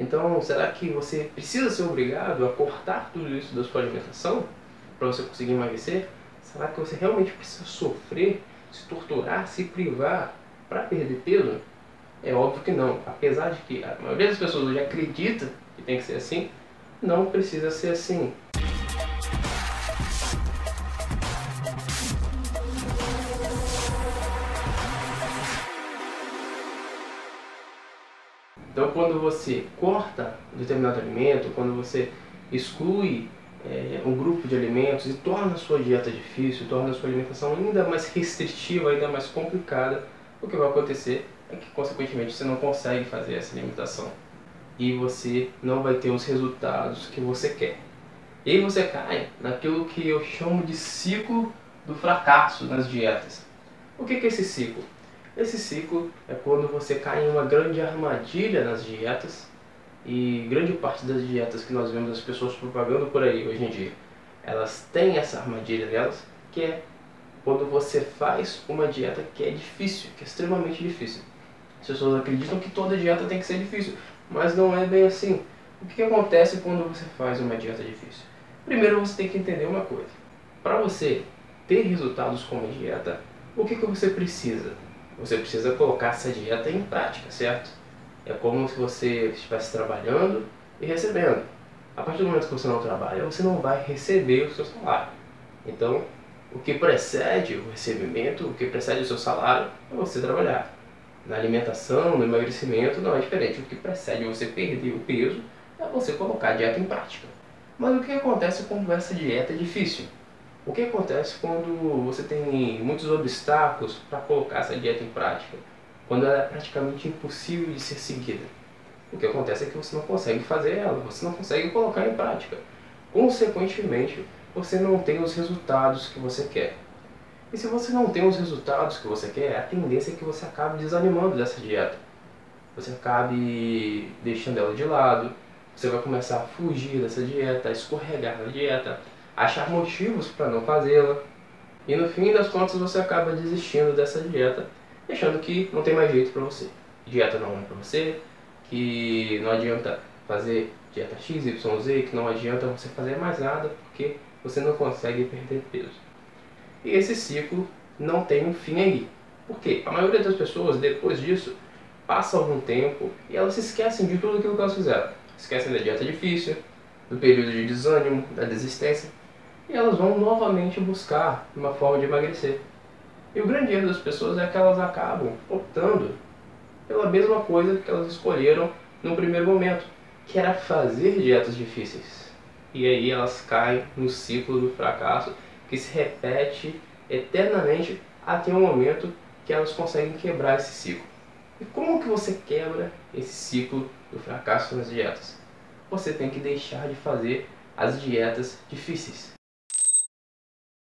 Então, será que você precisa ser obrigado a cortar tudo isso da sua alimentação para você conseguir emagrecer? Será que você realmente precisa sofrer, se torturar, se privar para perder peso? É óbvio que não. Apesar de que a maioria das pessoas hoje acredita que tem que ser assim, não precisa ser assim. Então, quando você corta determinado alimento, quando você exclui é, um grupo de alimentos e torna a sua dieta difícil, torna a sua alimentação ainda mais restritiva, ainda mais complicada, o que vai acontecer é que, consequentemente, você não consegue fazer essa alimentação e você não vai ter os resultados que você quer. E aí você cai naquilo que eu chamo de ciclo do fracasso nas dietas. O que é esse ciclo? Esse ciclo é quando você cai em uma grande armadilha nas dietas e grande parte das dietas que nós vemos as pessoas propagando por aí hoje em dia, elas têm essa armadilha delas, que é quando você faz uma dieta que é difícil, que é extremamente difícil. As pessoas acreditam que toda dieta tem que ser difícil, mas não é bem assim. O que acontece quando você faz uma dieta difícil? Primeiro você tem que entender uma coisa. Para você ter resultados com uma dieta, o que, que você precisa? Você precisa colocar essa dieta em prática, certo? É como se você estivesse trabalhando e recebendo. A partir do momento que você não trabalha, você não vai receber o seu salário. Então, o que precede o recebimento, o que precede o seu salário, é você trabalhar. Na alimentação, no emagrecimento, não é diferente. O que precede você perder o peso é você colocar a dieta em prática. Mas o que acontece quando essa dieta é difícil? O que acontece quando você tem muitos obstáculos para colocar essa dieta em prática? Quando ela é praticamente impossível de ser seguida? O que acontece é que você não consegue fazer ela, você não consegue colocar em prática. Consequentemente, você não tem os resultados que você quer. E se você não tem os resultados que você quer, a tendência é que você acabe desanimando dessa dieta. Você acabe deixando ela de lado, você vai começar a fugir dessa dieta, a escorregar na dieta, achar motivos para não fazê-la. E no fim das contas você acaba desistindo dessa dieta, achando que não tem mais jeito para você. Dieta não é para você, que não adianta fazer dieta X, Y, Z, que não adianta você fazer mais nada porque você não consegue perder peso. E esse ciclo não tem um fim aí. Por quê? A maioria das pessoas, depois disso, passa algum tempo e elas se esquecem de tudo aquilo que elas fizeram. Esquecem da dieta difícil, do período de desânimo, da desistência e elas vão novamente buscar uma forma de emagrecer. E o grande erro das pessoas é que elas acabam optando pela mesma coisa que elas escolheram no primeiro momento, que era fazer dietas difíceis. E aí elas caem no ciclo do fracasso que se repete eternamente até o momento que elas conseguem quebrar esse ciclo. E como que você quebra esse ciclo do fracasso nas dietas? Você tem que deixar de fazer as dietas difíceis.